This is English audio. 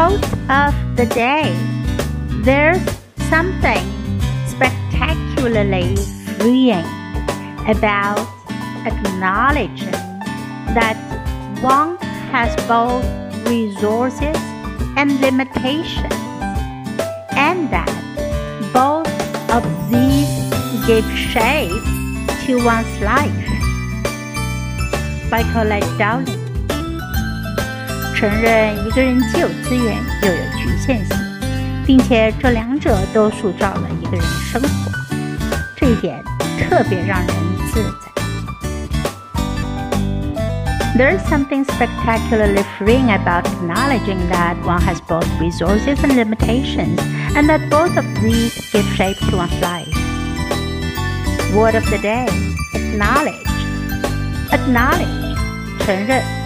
Quote of the day There's something spectacularly freeing about acknowledging that one has both resources and limitations, and that both of these give shape to one's life. By Colette Dowling. 承认一个人既有资源又有局限性，并且这两者都塑造了一个人的生活，这一点特别让人自在。There's something spectacularly freeing about acknowledging that one has both resources and limitations, and that both of these give shape to one's life. Word of the day acknowledge. Acknowledge. 承认。